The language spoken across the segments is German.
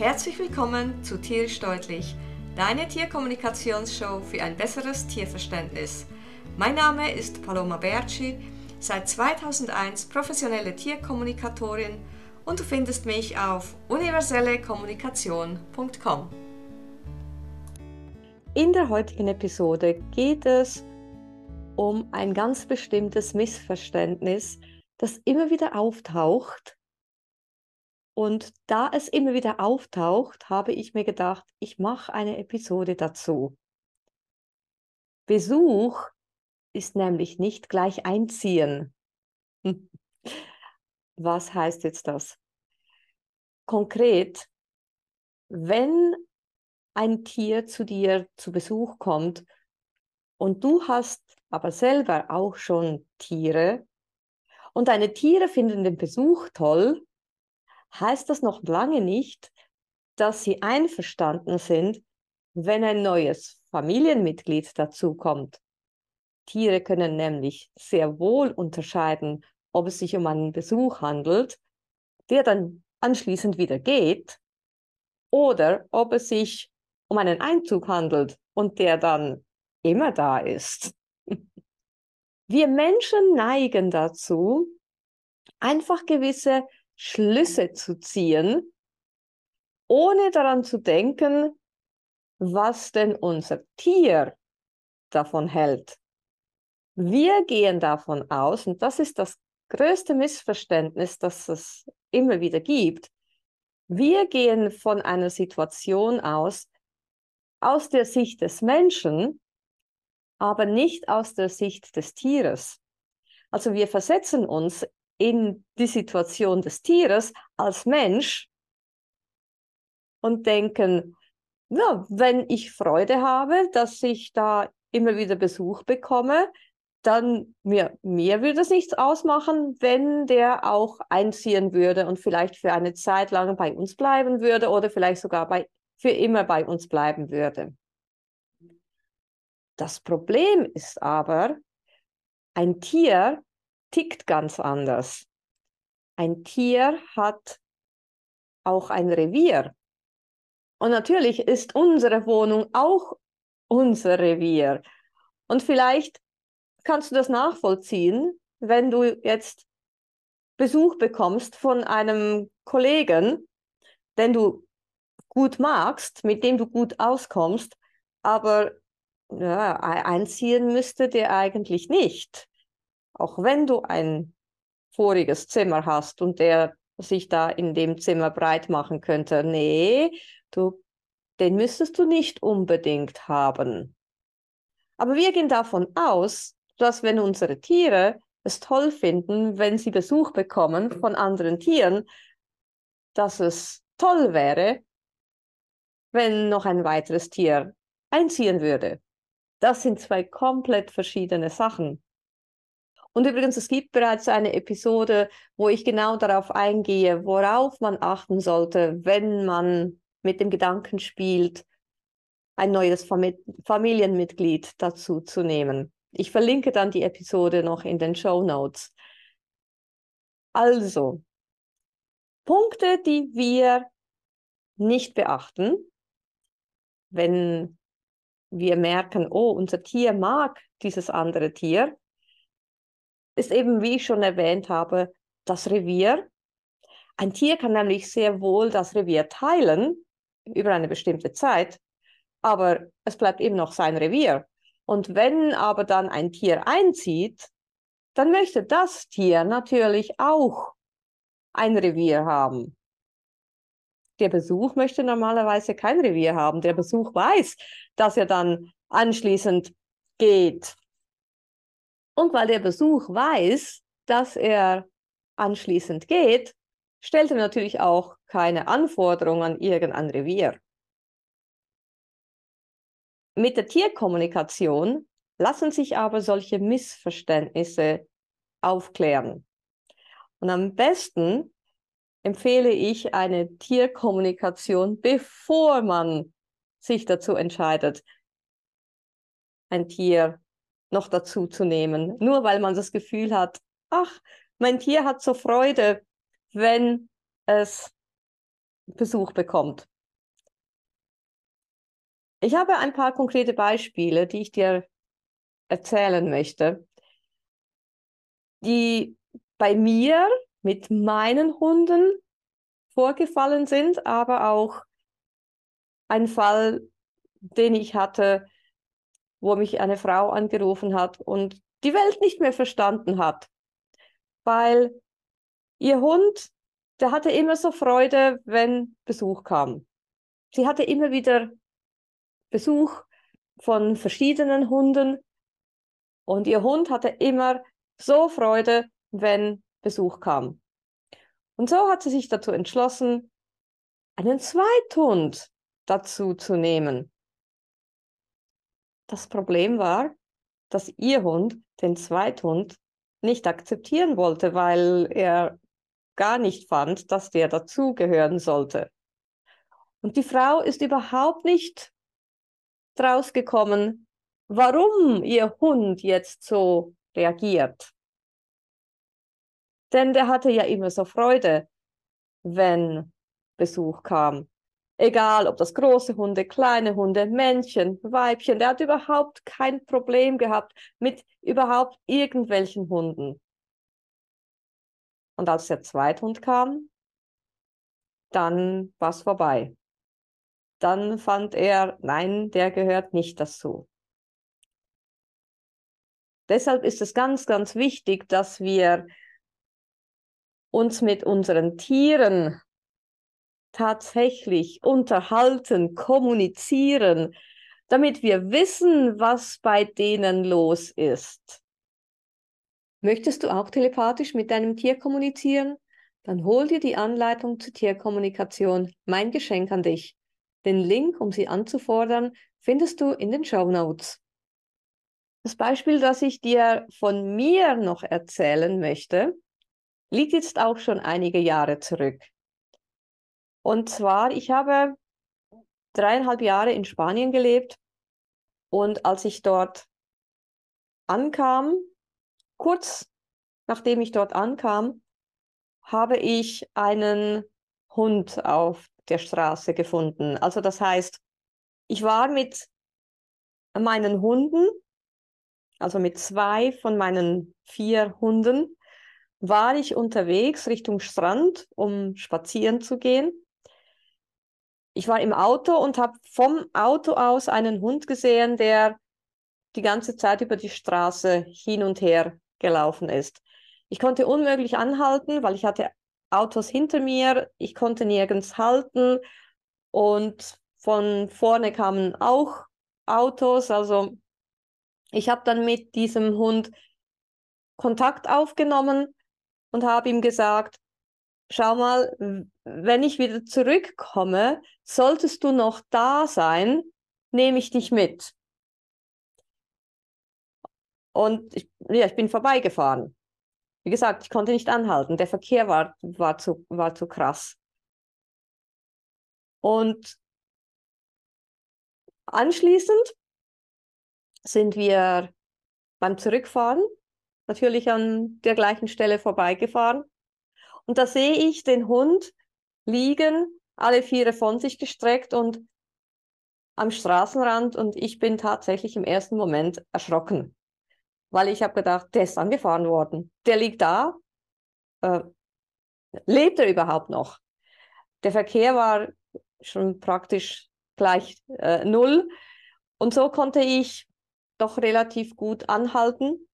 Herzlich willkommen zu Tierisch Deutlich, deine Tierkommunikationsshow für ein besseres Tierverständnis. Mein Name ist Paloma Berci, seit 2001 professionelle Tierkommunikatorin und du findest mich auf universellekommunikation.com. In der heutigen Episode geht es um ein ganz bestimmtes Missverständnis, das immer wieder auftaucht. Und da es immer wieder auftaucht, habe ich mir gedacht, ich mache eine Episode dazu. Besuch ist nämlich nicht gleich einziehen. Was heißt jetzt das? Konkret, wenn ein Tier zu dir zu Besuch kommt und du hast aber selber auch schon Tiere und deine Tiere finden den Besuch toll, heißt das noch lange nicht, dass sie einverstanden sind, wenn ein neues Familienmitglied dazukommt. Tiere können nämlich sehr wohl unterscheiden, ob es sich um einen Besuch handelt, der dann anschließend wieder geht, oder ob es sich um einen Einzug handelt und der dann immer da ist. Wir Menschen neigen dazu, einfach gewisse Schlüsse zu ziehen, ohne daran zu denken, was denn unser Tier davon hält. Wir gehen davon aus, und das ist das größte Missverständnis, das es immer wieder gibt, wir gehen von einer Situation aus, aus der Sicht des Menschen, aber nicht aus der Sicht des Tieres. Also wir versetzen uns in die Situation des Tieres als Mensch und denken, ja, wenn ich Freude habe, dass ich da immer wieder Besuch bekomme, dann mir, mir würde es nichts ausmachen, wenn der auch einziehen würde und vielleicht für eine Zeit lang bei uns bleiben würde oder vielleicht sogar bei, für immer bei uns bleiben würde. Das Problem ist aber, ein Tier tickt ganz anders. Ein Tier hat auch ein Revier. Und natürlich ist unsere Wohnung auch unser Revier. Und vielleicht kannst du das nachvollziehen, wenn du jetzt Besuch bekommst von einem Kollegen, den du gut magst, mit dem du gut auskommst, aber ja, einziehen müsste der eigentlich nicht. Auch wenn du ein voriges Zimmer hast und der sich da in dem Zimmer breit machen könnte. Nee, du, den müsstest du nicht unbedingt haben. Aber wir gehen davon aus, dass wenn unsere Tiere es toll finden, wenn sie Besuch bekommen von anderen Tieren, dass es toll wäre, wenn noch ein weiteres Tier einziehen würde. Das sind zwei komplett verschiedene Sachen. Und übrigens, es gibt bereits eine Episode, wo ich genau darauf eingehe, worauf man achten sollte, wenn man mit dem Gedanken spielt, ein neues Familienmitglied dazu zu nehmen. Ich verlinke dann die Episode noch in den Show Notes. Also, Punkte, die wir nicht beachten, wenn wir merken, oh, unser Tier mag dieses andere Tier, ist eben, wie ich schon erwähnt habe, das Revier. Ein Tier kann nämlich sehr wohl das Revier teilen über eine bestimmte Zeit, aber es bleibt eben noch sein Revier. Und wenn aber dann ein Tier einzieht, dann möchte das Tier natürlich auch ein Revier haben. Der Besuch möchte normalerweise kein Revier haben. Der Besuch weiß, dass er dann anschließend geht. Und weil der Besuch weiß, dass er anschließend geht, stellt er natürlich auch keine Anforderungen an irgendein Revier. Mit der Tierkommunikation lassen sich aber solche Missverständnisse aufklären. Und am besten empfehle ich eine Tierkommunikation, bevor man sich dazu entscheidet, ein Tier noch dazu zu nehmen. Nur weil man das Gefühl hat, ach, mein Tier hat so Freude, wenn es Besuch bekommt. Ich habe ein paar konkrete Beispiele, die ich dir erzählen möchte, die bei mir mit meinen Hunden vorgefallen sind, aber auch ein Fall, den ich hatte, wo mich eine Frau angerufen hat und die Welt nicht mehr verstanden hat, weil ihr Hund, der hatte immer so Freude, wenn Besuch kam. Sie hatte immer wieder Besuch von verschiedenen Hunden und ihr Hund hatte immer so Freude, wenn Besuch kam. Und so hat sie sich dazu entschlossen, einen Zweithund dazu zu nehmen. Das Problem war, dass ihr Hund den Zweithund nicht akzeptieren wollte, weil er gar nicht fand, dass der dazugehören sollte. Und die Frau ist überhaupt nicht draus gekommen, warum ihr Hund jetzt so reagiert. Denn der hatte ja immer so Freude, wenn Besuch kam. Egal, ob das große Hunde, kleine Hunde, Männchen, Weibchen, der hat überhaupt kein Problem gehabt mit überhaupt irgendwelchen Hunden. Und als der Zweithund kam, dann war es vorbei. Dann fand er, nein, der gehört nicht dazu. Deshalb ist es ganz, ganz wichtig, dass wir uns mit unseren Tieren tatsächlich unterhalten, kommunizieren, damit wir wissen, was bei denen los ist. Möchtest du auch telepathisch mit deinem Tier kommunizieren? Dann hol dir die Anleitung zur Tierkommunikation, mein Geschenk an dich. Den Link, um sie anzufordern, findest du in den Show Notes. Das Beispiel, das ich dir von mir noch erzählen möchte, liegt jetzt auch schon einige Jahre zurück. Und zwar, ich habe dreieinhalb Jahre in Spanien gelebt und als ich dort ankam, kurz nachdem ich dort ankam, habe ich einen Hund auf der Straße gefunden. Also das heißt, ich war mit meinen Hunden, also mit zwei von meinen vier Hunden, war ich unterwegs Richtung Strand, um spazieren zu gehen ich war im Auto und habe vom Auto aus einen Hund gesehen, der die ganze Zeit über die Straße hin und her gelaufen ist. Ich konnte unmöglich anhalten, weil ich hatte Autos hinter mir, ich konnte nirgends halten und von vorne kamen auch Autos. Also ich habe dann mit diesem Hund Kontakt aufgenommen und habe ihm gesagt, schau mal, wenn ich wieder zurückkomme, solltest du noch da sein, nehme ich dich mit. Und ich, ja, ich bin vorbeigefahren. Wie gesagt, ich konnte nicht anhalten. Der Verkehr war, war, zu, war zu krass. Und anschließend sind wir beim Zurückfahren natürlich an der gleichen Stelle vorbeigefahren. Und da sehe ich den Hund liegen, alle Viere von sich gestreckt und am Straßenrand und ich bin tatsächlich im ersten Moment erschrocken, weil ich habe gedacht, der ist angefahren worden. Der liegt da. Äh, lebt er überhaupt noch? Der Verkehr war schon praktisch gleich äh, null und so konnte ich doch relativ gut anhalten.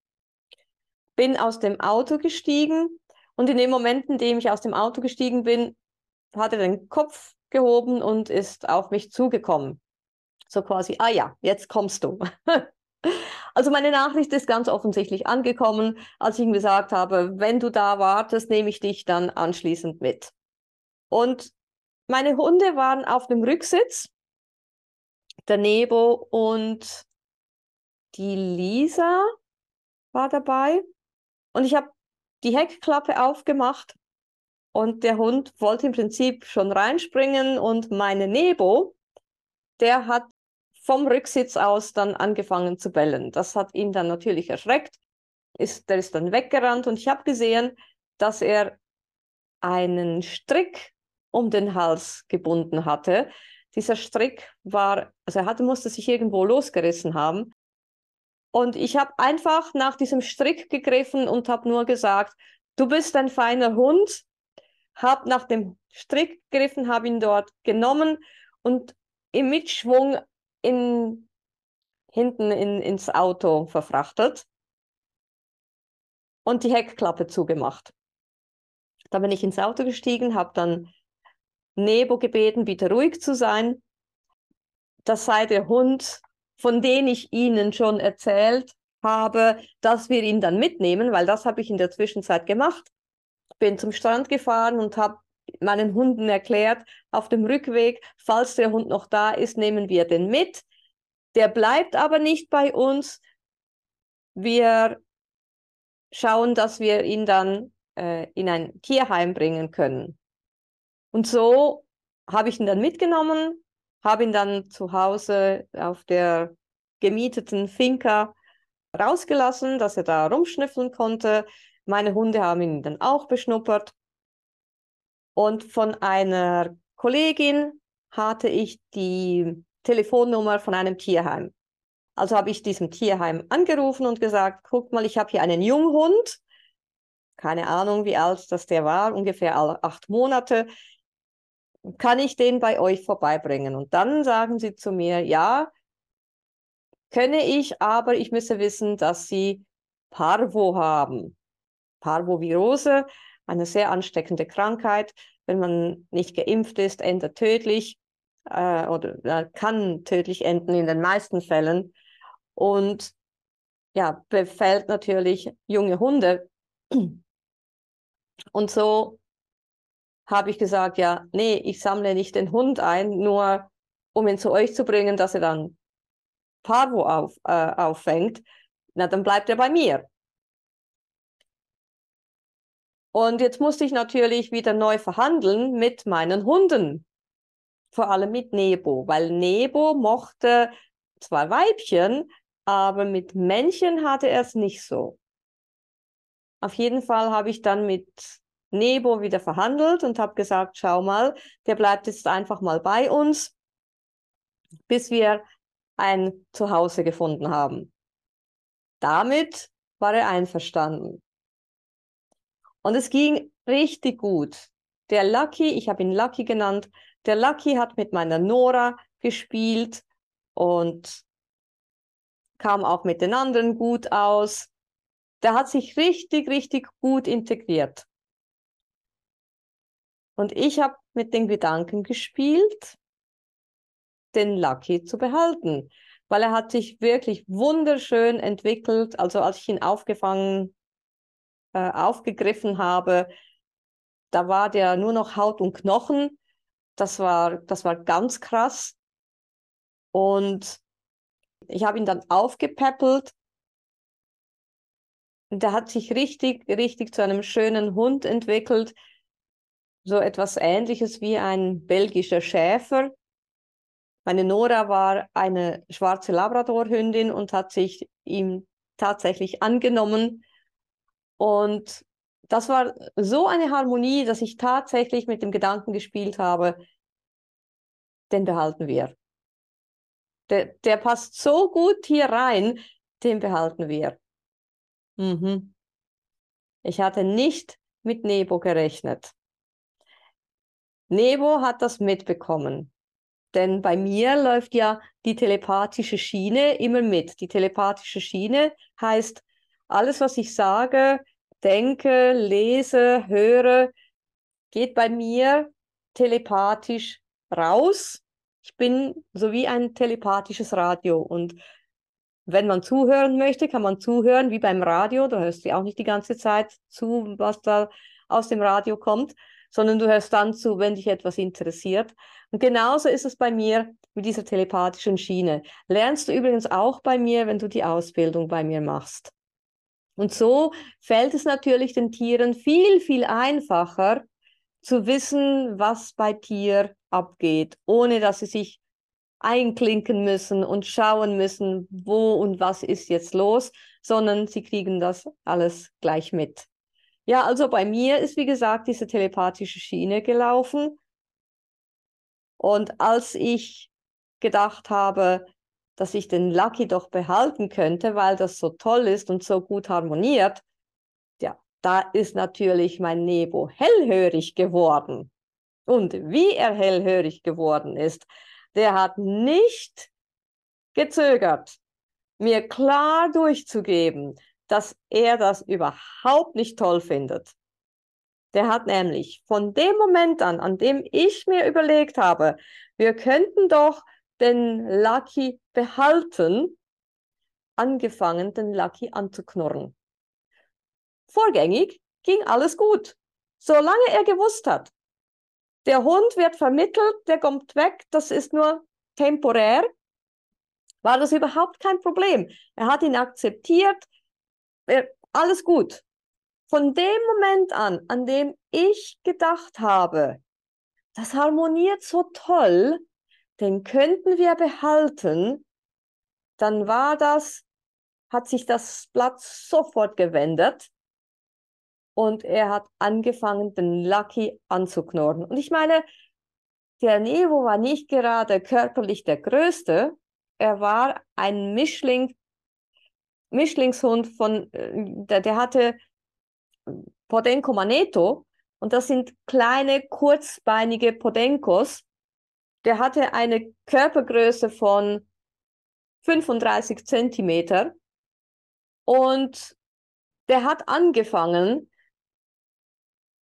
Bin aus dem Auto gestiegen und in dem Moment, in dem ich aus dem Auto gestiegen bin, hat er den Kopf gehoben und ist auf mich zugekommen. So quasi, ah ja, jetzt kommst du. also meine Nachricht ist ganz offensichtlich angekommen, als ich ihm gesagt habe, wenn du da wartest, nehme ich dich dann anschließend mit. Und meine Hunde waren auf dem Rücksitz, der Nebo und die Lisa war dabei. Und ich habe die Heckklappe aufgemacht und der Hund wollte im Prinzip schon reinspringen und meine Nebo, der hat vom Rücksitz aus dann angefangen zu bellen. Das hat ihn dann natürlich erschreckt. Ist, der ist dann weggerannt und ich habe gesehen, dass er einen Strick um den Hals gebunden hatte. dieser Strick war, also er hatte, musste sich irgendwo losgerissen haben. Und ich habe einfach nach diesem Strick gegriffen und habe nur gesagt, du bist ein feiner Hund, habe nach dem Strick gegriffen, habe ihn dort genommen und im Mitschwung in, hinten in, ins Auto verfrachtet und die Heckklappe zugemacht. Da bin ich ins Auto gestiegen, habe dann Nebo gebeten, bitte ruhig zu sein. Das sei der Hund, von dem ich Ihnen schon erzählt habe, dass wir ihn dann mitnehmen, weil das habe ich in der Zwischenzeit gemacht. Bin zum Strand gefahren und habe meinen Hunden erklärt, auf dem Rückweg, falls der Hund noch da ist, nehmen wir den mit. Der bleibt aber nicht bei uns. Wir schauen, dass wir ihn dann äh, in ein Tierheim bringen können. Und so habe ich ihn dann mitgenommen, habe ihn dann zu Hause auf der gemieteten Finca rausgelassen, dass er da rumschnüffeln konnte. Meine Hunde haben ihn dann auch beschnuppert. Und von einer Kollegin hatte ich die Telefonnummer von einem Tierheim. Also habe ich diesem Tierheim angerufen und gesagt, guck mal, ich habe hier einen Junghund, keine Ahnung, wie alt das der war, ungefähr acht Monate kann ich den bei euch vorbeibringen? Und dann sagen sie zu mir, ja, könne ich, aber ich müsse wissen, dass sie Parvo haben. Parvovirose, eine sehr ansteckende Krankheit. Wenn man nicht geimpft ist, endet tödlich äh, oder äh, kann tödlich enden in den meisten Fällen. Und ja, befällt natürlich junge Hunde. Und so habe ich gesagt, ja, nee, ich sammle nicht den Hund ein, nur um ihn zu euch zu bringen, dass er dann Parvo auf, äh, auffängt. Na, dann bleibt er bei mir. Und jetzt musste ich natürlich wieder neu verhandeln mit meinen Hunden. Vor allem mit Nebo, weil Nebo mochte zwar Weibchen, aber mit Männchen hatte er es nicht so. Auf jeden Fall habe ich dann mit Nebo wieder verhandelt und habe gesagt, schau mal, der bleibt jetzt einfach mal bei uns, bis wir ein Zuhause gefunden haben. Damit war er einverstanden. Und es ging richtig gut. Der Lucky, ich habe ihn Lucky genannt, der Lucky hat mit meiner Nora gespielt und kam auch mit den anderen gut aus. Der hat sich richtig, richtig gut integriert. Und ich habe mit den Gedanken gespielt, den Lucky zu behalten, weil er hat sich wirklich wunderschön entwickelt. Also als ich ihn aufgefangen, äh, aufgegriffen habe, da war der nur noch Haut und Knochen. Das war, das war ganz krass. Und ich habe ihn dann aufgepäppelt. Der hat sich richtig, richtig zu einem schönen Hund entwickelt so etwas Ähnliches wie ein belgischer Schäfer. Meine Nora war eine schwarze Labradorhündin und hat sich ihm tatsächlich angenommen. Und das war so eine Harmonie, dass ich tatsächlich mit dem Gedanken gespielt habe, den behalten wir. Der, der passt so gut hier rein, den behalten wir. Mhm. Ich hatte nicht mit Nebo gerechnet. Nebo hat das mitbekommen. Denn bei mir läuft ja die telepathische Schiene immer mit. Die telepathische Schiene heißt, alles, was ich sage, denke, lese, höre, geht bei mir telepathisch raus. Ich bin so wie ein telepathisches Radio. Und wenn man zuhören möchte, kann man zuhören, wie beim Radio. Da hörst du auch nicht die ganze Zeit zu, was da aus dem Radio kommt sondern du hörst dann zu, wenn dich etwas interessiert. Und genauso ist es bei mir mit dieser telepathischen Schiene. Lernst du übrigens auch bei mir, wenn du die Ausbildung bei mir machst. Und so fällt es natürlich den Tieren viel, viel einfacher zu wissen, was bei Tier abgeht, ohne dass sie sich einklinken müssen und schauen müssen, wo und was ist jetzt los, sondern sie kriegen das alles gleich mit. Ja, also bei mir ist, wie gesagt, diese telepathische Schiene gelaufen. Und als ich gedacht habe, dass ich den Lucky doch behalten könnte, weil das so toll ist und so gut harmoniert, ja, da ist natürlich mein Nebo hellhörig geworden. Und wie er hellhörig geworden ist, der hat nicht gezögert, mir klar durchzugeben, dass er das überhaupt nicht toll findet. Der hat nämlich von dem Moment an, an dem ich mir überlegt habe, wir könnten doch den Lucky behalten, angefangen, den Lucky anzuknurren. Vorgängig ging alles gut, solange er gewusst hat. Der Hund wird vermittelt, der kommt weg, das ist nur temporär, war das überhaupt kein Problem. Er hat ihn akzeptiert, er, alles gut. Von dem Moment an, an dem ich gedacht habe, das harmoniert so toll, den könnten wir behalten, dann war das, hat sich das Blatt sofort gewendet und er hat angefangen, den Lucky anzuknurren. Und ich meine, der Nevo war nicht gerade körperlich der Größte, er war ein Mischling, Mischlingshund von, äh, der, der hatte Podenco Maneto und das sind kleine, kurzbeinige Podencos. Der hatte eine Körpergröße von 35 Zentimeter und der hat angefangen,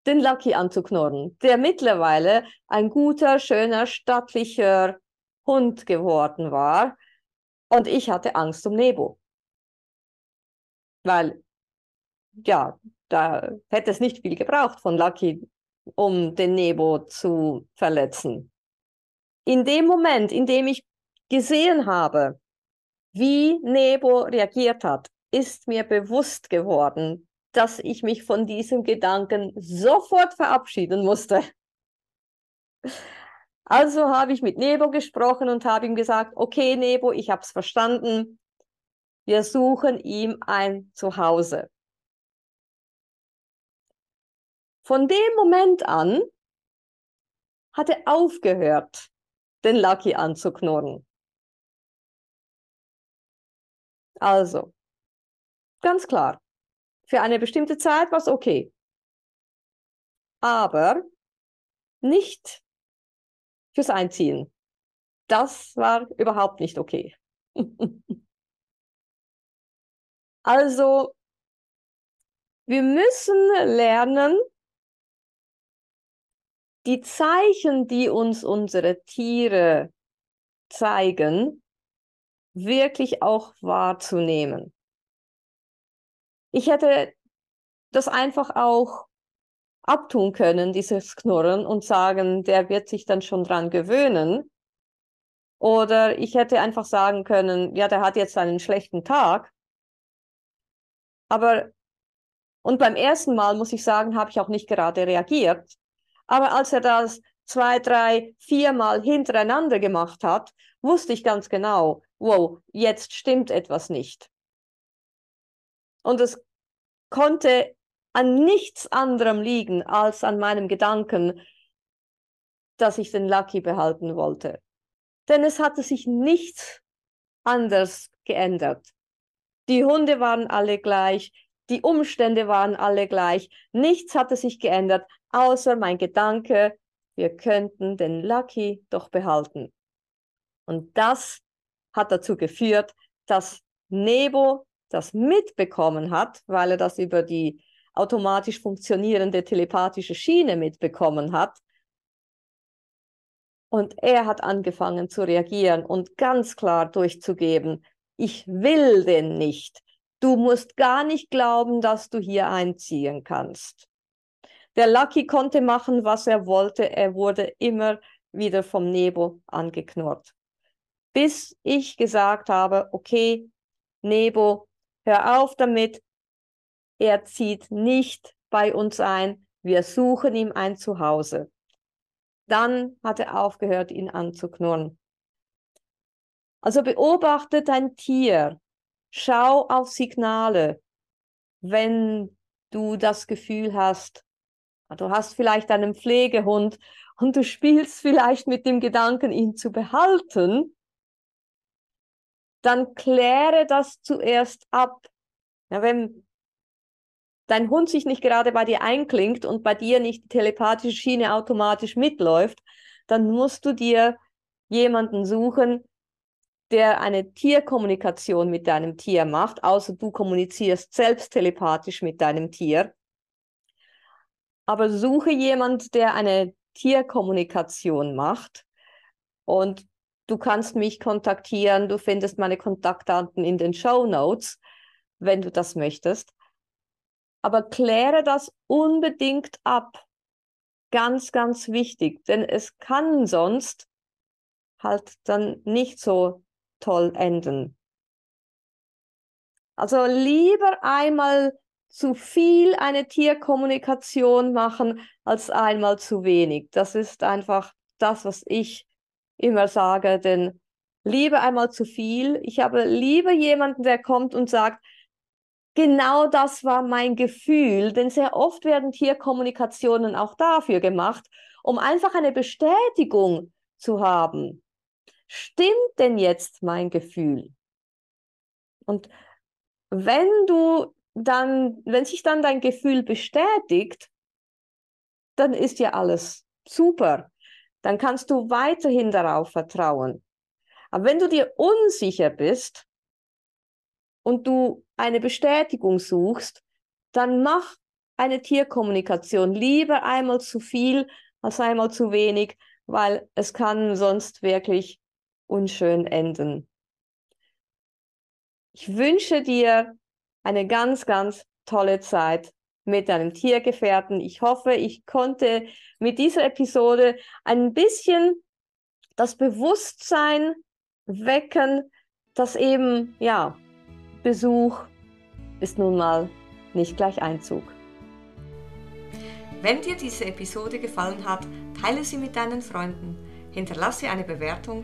den Lucky anzuknurren, der mittlerweile ein guter, schöner, stattlicher Hund geworden war. Und ich hatte Angst um Nebo. Weil, ja, da hätte es nicht viel gebraucht von Lucky, um den Nebo zu verletzen. In dem Moment, in dem ich gesehen habe, wie Nebo reagiert hat, ist mir bewusst geworden, dass ich mich von diesem Gedanken sofort verabschieden musste. Also habe ich mit Nebo gesprochen und habe ihm gesagt, okay Nebo, ich habe es verstanden. Wir suchen ihm ein Zuhause. Von dem Moment an hat er aufgehört, den Lucky anzuknurren. Also, ganz klar, für eine bestimmte Zeit war es okay. Aber nicht fürs Einziehen. Das war überhaupt nicht okay. also, wir müssen lernen, die Zeichen, die uns unsere Tiere zeigen, wirklich auch wahrzunehmen. Ich hätte das einfach auch abtun können, dieses Knurren, und sagen, der wird sich dann schon dran gewöhnen. Oder ich hätte einfach sagen können, ja, der hat jetzt einen schlechten Tag. Aber, und beim ersten Mal, muss ich sagen, habe ich auch nicht gerade reagiert. Aber als er das zwei, drei, viermal hintereinander gemacht hat, wusste ich ganz genau, wow, jetzt stimmt etwas nicht. Und es konnte an nichts anderem liegen als an meinem Gedanken, dass ich den Lucky behalten wollte. Denn es hatte sich nichts anders geändert. Die Hunde waren alle gleich, die Umstände waren alle gleich, nichts hatte sich geändert, außer mein Gedanke, wir könnten den Lucky doch behalten. Und das hat dazu geführt, dass Nebo das mitbekommen hat, weil er das über die automatisch funktionierende telepathische Schiene mitbekommen hat. Und er hat angefangen zu reagieren und ganz klar durchzugeben, ich will den nicht. Du musst gar nicht glauben, dass du hier einziehen kannst. Der Lucky konnte machen, was er wollte. Er wurde immer wieder vom Nebo angeknurrt. Bis ich gesagt habe, okay, Nebo, hör auf damit, er zieht nicht bei uns ein, wir suchen ihm ein Zuhause. Dann hat er aufgehört, ihn anzuknurren. Also beobachte dein Tier, schau auf Signale, wenn du das Gefühl hast, Du hast vielleicht einen Pflegehund und du spielst vielleicht mit dem Gedanken, ihn zu behalten, dann kläre das zuerst ab. Ja, wenn dein Hund sich nicht gerade bei dir einklingt und bei dir nicht die telepathische Schiene automatisch mitläuft, dann musst du dir jemanden suchen, der eine Tierkommunikation mit deinem Tier macht, außer du kommunizierst selbst telepathisch mit deinem Tier. Aber suche jemand, der eine Tierkommunikation macht und du kannst mich kontaktieren. Du findest meine Kontaktdaten in den Show Notes, wenn du das möchtest. Aber kläre das unbedingt ab. Ganz, ganz wichtig, denn es kann sonst halt dann nicht so toll enden. Also lieber einmal zu viel eine Tierkommunikation machen als einmal zu wenig. Das ist einfach das, was ich immer sage, denn lieber einmal zu viel. Ich habe lieber jemanden, der kommt und sagt, genau das war mein Gefühl, denn sehr oft werden Tierkommunikationen auch dafür gemacht, um einfach eine Bestätigung zu haben. Stimmt denn jetzt mein Gefühl? Und wenn du dann, wenn sich dann dein Gefühl bestätigt, dann ist ja alles super. Dann kannst du weiterhin darauf vertrauen. Aber wenn du dir unsicher bist und du eine Bestätigung suchst, dann mach eine Tierkommunikation lieber einmal zu viel als einmal zu wenig, weil es kann sonst wirklich unschön enden. Ich wünsche dir eine ganz, ganz tolle Zeit mit deinem Tiergefährten. Ich hoffe, ich konnte mit dieser Episode ein bisschen das Bewusstsein wecken, dass eben, ja, Besuch ist nun mal nicht gleich Einzug. Wenn dir diese Episode gefallen hat, teile sie mit deinen Freunden, hinterlasse eine Bewertung